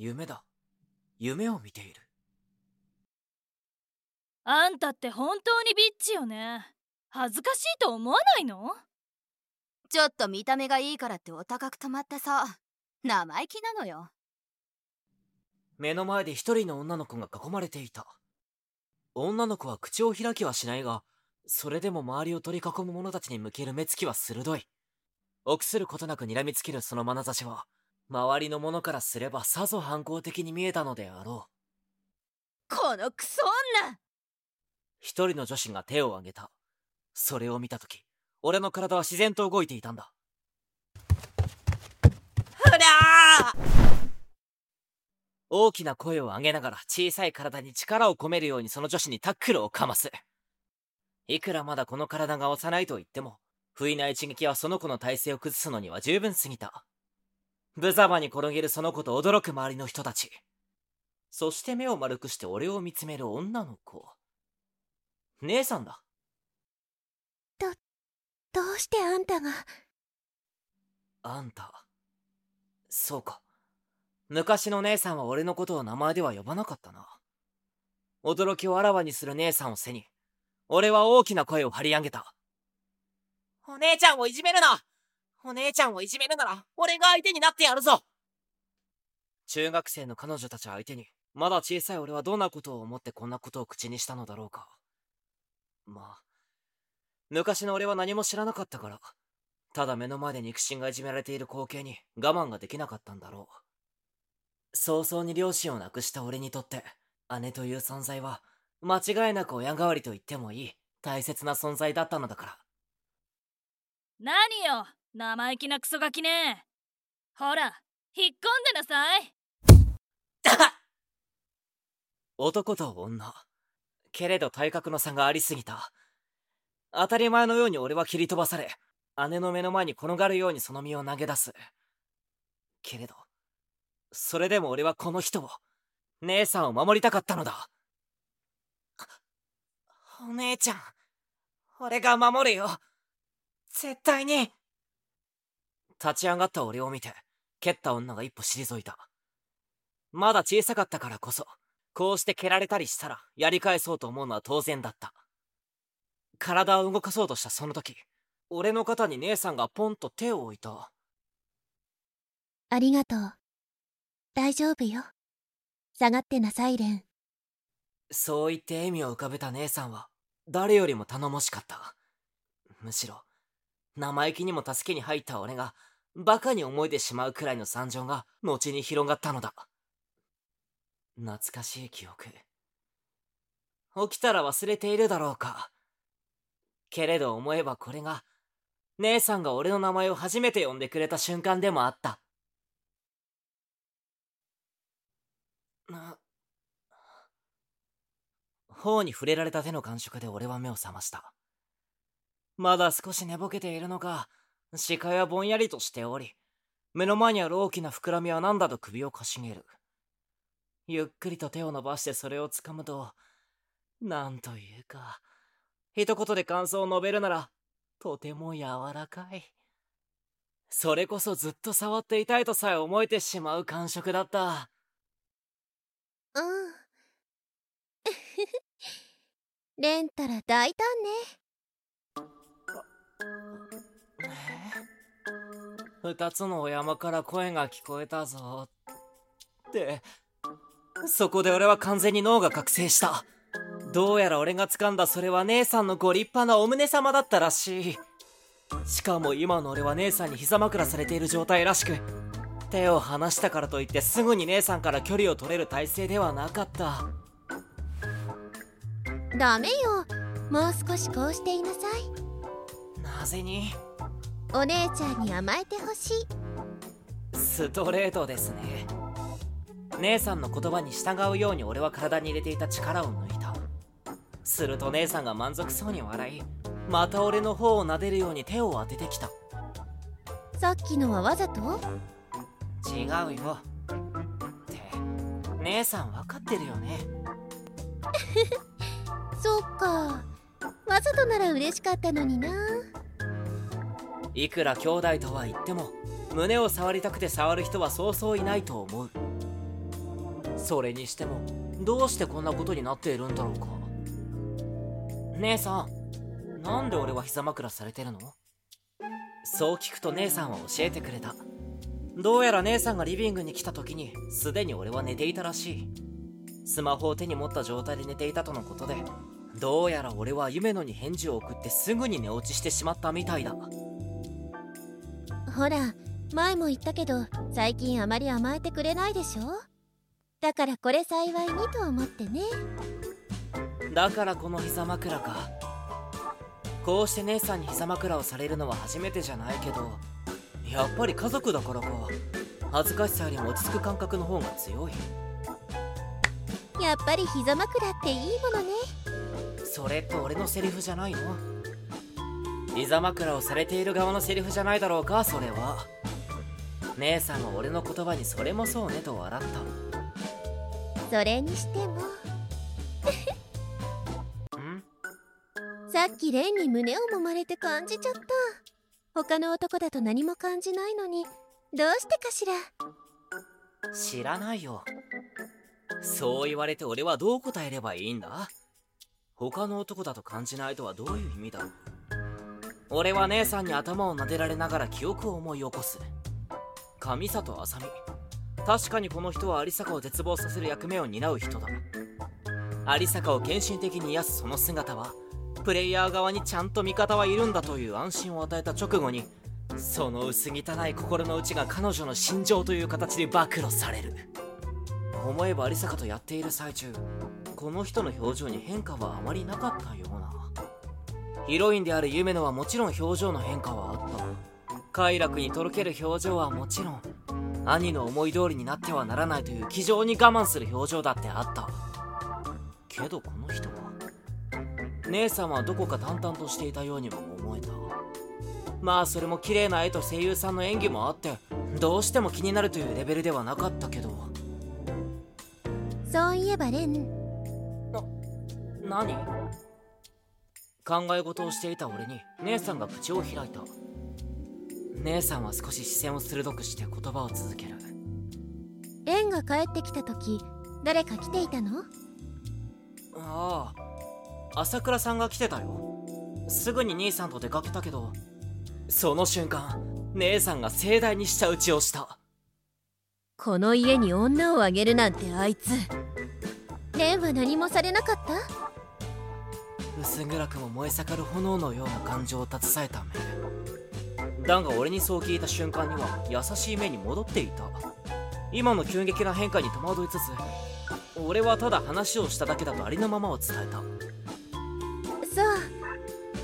夢だ。夢を見ている。あんたって本当にビッチよね。恥ずかしいと思わないの？ちょっと見た目がいいからってお高く止まってさ。生意気なのよ。目の前で一人の女の子が囲まれていた。女の子は口を開きはしないがそれでも周りを取り囲む者たちに向ける目つきは鋭い。臆することなく睨みつけるその眼差しは周りの者からすればさぞ反抗的に見えたのであろう。このクソ女！一人の女子が手を挙げた。それを見た時俺の体は自然と動いていたんだ。ふら大きな声を上げながら小さい体に力を込めるようにその女子にタックルをかます。いくらまだこの体が幼いと言っても不意な一撃はその子の体勢を崩すのには十分すぎた無様に転げるその子と驚く周りの人たち。そして目を丸くして俺を見つめる女の子。姉さんだ。どどうしてあんたが？あんた。そうか。昔の姉さんは俺のことを名前では呼ばなかったな。驚きをあらわにする姉さんを背に俺は大きな声を張り上げた。お姉ちゃんをいじめるなお姉ちゃんをいじめるなら俺が相手になってやるぞ。中学生の彼女たち相手にまだ小さい俺はどんなことを思ってこんなことを口にしたのだろうか。まあ昔の俺は何も知らなかったからただ目の前で肉親がいじめられている光景に我慢ができなかったんだろう。早々に両親を亡くした俺にとって姉という存在は間違いなく親代わりと言ってもいい大切な存在だったのだから。何よ生意気なクソガキね。ほら引っ込んでなさい。男と女。けれど体格の差がありすぎた。当たり前のように俺は切り飛ばされ姉の目の前に転がるようにその身を投げ出す。けれどそれでも俺はこの人を姉さんを守りたかったのだ。お姉ちゃん俺が守るよ。絶対に。立ち上がった俺を見て蹴った女が一歩退いた。まだ小さかったからこそこうして蹴られたりしたらやり返そうと思うのは当然だった。体を動かそうとしたその時俺の肩に姉さんがポンと手を置いた。ありがとう。大丈夫よ。下がってなさいレンそう言って笑みを浮かべた姉さんは誰よりも頼もしかった。むしろ生意気にも助けに入った俺がバカに思えてしまうくらいの惨状が後に広がったのだ。懐かしい記憶。起きたら忘れているだろうか。けれど思えばこれが姉さんが俺の名前を初めて呼んでくれた瞬間でもあった。頬に触れられた手の感触で俺は目を覚ました。まだ少し寝ぼけているのか視界はぼんやりとしており目の前にある大きな膨らみは何だと首をかしげる。ゆっくりと手を伸ばしてそれをつかむとなんというか一言で感想を述べるならとても柔らかい。それこそずっと触っていたいとさえ思えてしまう感触だった。うん。レンタラ大胆ね二つのお山から声が聞こえたぞ。って。そこで俺は完全に脳が覚醒した。どうやら俺が掴んだそれは姉さんのご立派なお胸様だったらしい。しかも今の俺は姉さんに膝枕されている状態らしく。手を離したからといってすぐに姉さんから距離を取れる体勢ではなかった。ダメよ。もう少しこうしていなさい。なぜに？お姉ちゃんに甘えてほしい。ストレートですね。姉さんの言葉に従うように俺は体に入れていた力を抜いた。すると姉さんが満足そうに笑いまた俺の方を撫でるように手を当ててきた。さっきのはわざと？違うよ。って姉さん分かってるよね。そっか。わざとなら嬉しかったのにないくら兄弟とは言っても胸を触りたくて触る人はそうそういないと思う。それにしてもどうしてこんなことになっているんだろうか。姉さんなんで俺は膝枕されてるの？そう聞くと姉さんは教えてくれた。どうやら姉さんがリビングに来た時にすでに俺は寝ていたらしい。スマホを手に持った状態で寝ていたとのことでどうやら俺は夢野に返事を送ってすぐに寝落ちしてしまったみたいだ。ほら前も言ったけど最近あまり甘えてくれないでしょ？だからこれ幸いにと思ってね。だからこの膝枕か。こうして姉さんに膝枕をされるのは初めてじゃないけどやっぱり家族だからか。恥ずかしさよりも落ち着く感覚の方が強い。やっぱり膝枕っていいものね。それって俺のセリフじゃないの？膝枕をされている側のセリフじゃないだろうかそれは。姉さんは俺の言葉にそれもそうねと笑った。それにしても。ん？さっきレンに胸を揉まれて感じちゃった。他の男だと何も感じないのに。どうしてかしら。知らないよ。そう言われて俺はどう答えればいいんだ？他の男だと感じないとはどういう意味だ？ろう俺は姉さんに頭を撫でられながら記憶を思い起こす。上里浅見確かにこの人は有坂を絶望させる役目を担う人だ。有坂を献身的に癒すその姿はプレイヤー側にちゃんと味方はいるんだという安心を与えた直後にその薄汚い心の内が彼女の心情という形で暴露される。思えば有坂とやっている最中この人の表情に変化はあまりなかったような。ヒロインである夢野はもちろん表情の変化はあった。快楽にとろける表情はもちろん兄の思い通りになってはならないという気丈に我慢する表情だってあった。けどこの人は姉さんはどこか淡々としていたようにも思えた。まあそれも綺麗な絵と声優さんの演技もあってどうしても気になるというレベルではなかったけど。そういえばレン。何？考え事をしていた俺に姉さんが口を開いた。姉さんは少し視線を鋭くして言葉を続ける。レンが帰ってきた時誰か来ていたの？ああ朝倉さんが来てたよ。すぐに兄さんと出かけたけどその瞬間姉さんが盛大に舌打ちをした。この家に女をあげるなんてあいつ。レンは何もされなかった？薄暗くも燃え盛る炎のような感情を携えた目だが俺にそう聞いた瞬間には優しい目に戻っていた。今の急激な変化に戸惑いつつ俺はただ話をしただけだとありのままを伝えた。そ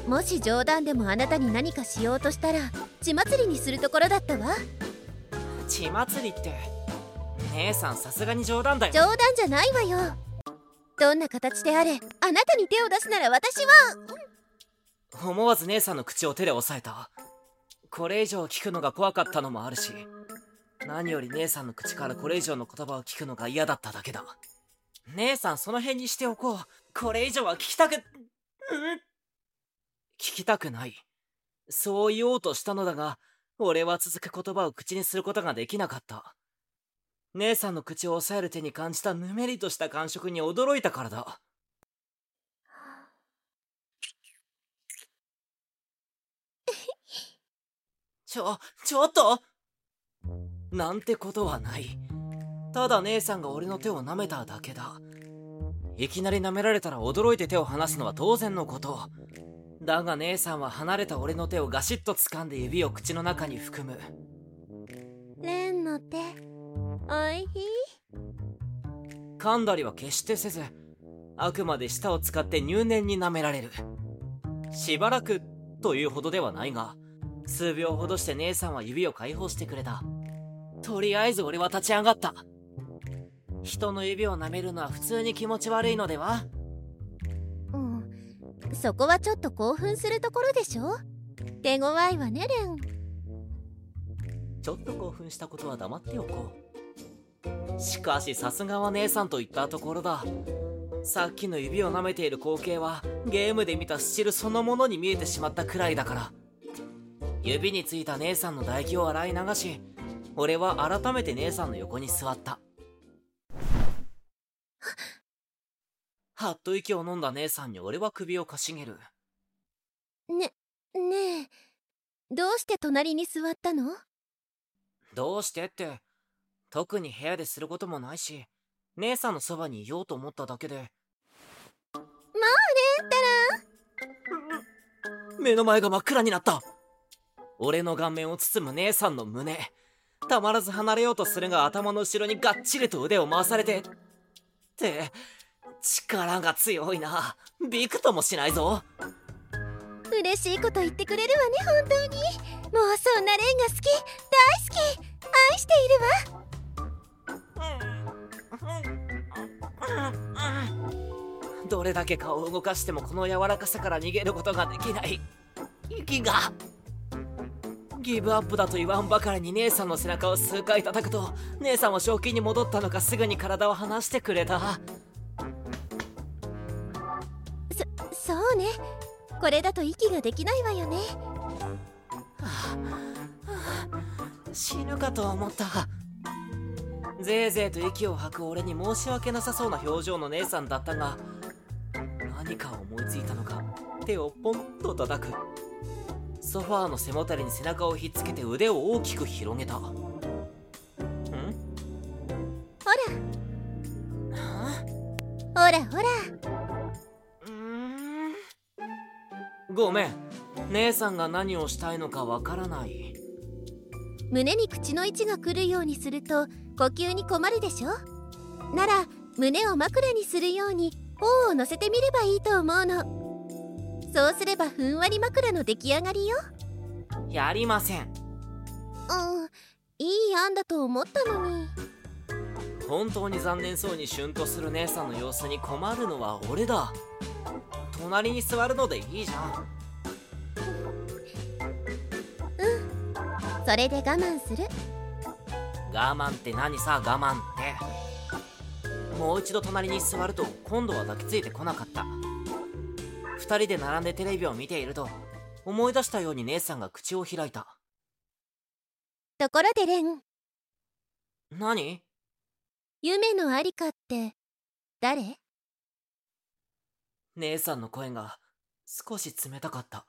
うもし冗談でもあなたに何かしようとしたら血祭りにするところだったわ。血祭りって姉さんさすがに冗談だよ。冗談じゃないわよどんな形であれあなたに手を出すなら私は。思わず姉さんの口を手で押さえたこれ以上聞くのが怖かったのもあるし何より姉さんの口からこれ以上の言葉を聞くのが嫌だっただけだ。姉さんその辺にしておこう。これ以上は聞きたく、うん、聞きたくない。そう言おうとしたのだが俺は続く言葉を口にすることができなかった。姉さんの口を押さえる手に感じたぬめりとした感触に驚いたからだ ちょ、ちょっとなんてことはない。ただ姉さんが俺の手を舐めただけだ。いきなり舐められたら驚いて手を離すのは当然のこと。だが姉さんは離れた俺の手をガシッと掴んで指を口の中に含む。レンの手おい噛んだりは決してせず、あくまで舌を使って入念に舐められる。しばらくというほどではないが、数秒ほどして姉さんは指を解放してくれた。とりあえず俺は立ち上がった。人の指を舐めるのは普通に気持ち悪いのでは？うんそこはちょっと興奮するところでしょ？手強いわねレンちょっと興奮したことは黙っておこう。しかしさすがは姉さんと言ったところだ。さっきの指を舐めている光景はゲームで見たスチルそのものに見えてしまったくらいだから。指についた姉さんの唾液を洗い流し、俺は改めて姉さんの横に座った。はっと息を飲んだ姉さんに俺は首をかしげるねねえどうして隣に座ったの？どうしてって特に部屋ですることもないし姉さんのそばにいようと思っただけで。もうねったら。目の前が真っ暗になった。俺の顔面を包む姉さんの胸。たまらず離れようとするが頭の後ろにがっちりと腕を回されて。って力が強いな。びくともしないぞ。嬉しいこと言ってくれるわね本当に。もうそんれだけ顔を動かしてもこの柔らかさから逃げることができない。息が。ギブアップだと言わんばかりに姉さんの背中を数回叩くと姉さんは正気に戻ったのかすぐに体を離してくれた。そそうね。これだと息ができないわよね、はあはあ、死ぬかと思った。ぜいぜいと息を吐く俺に申し訳なさそうな表情の姉さんだったが何か思いついたのか手をポンと叩く。ソファーの背もたれに背中をひっつけて腕を大きく広げた。ん？ほら。はほらほら。うん。ごめん。姉さんが何をしたいのかわからない。胸に口の位置が来るようにすると呼吸に困るでしょ？なら胸を枕にするように頬を乗せてみればいいと思うの。そうすればふんわり枕の出来上がりよ。やりません。うんいい案だと思ったのに。本当に残念そうにシュンとする姉さんの様子に困るのは俺だ。隣に座るのでいいじゃん。うん。それで我慢する。我慢って何さ我慢ってもう一度隣に座ると今度は抱きついてこなかった。二人で並んでテレビを見ていると思い出したように姉さんが口を開いた。ところでレン。何？夢のありかって誰？姉さんの声が少し冷たかった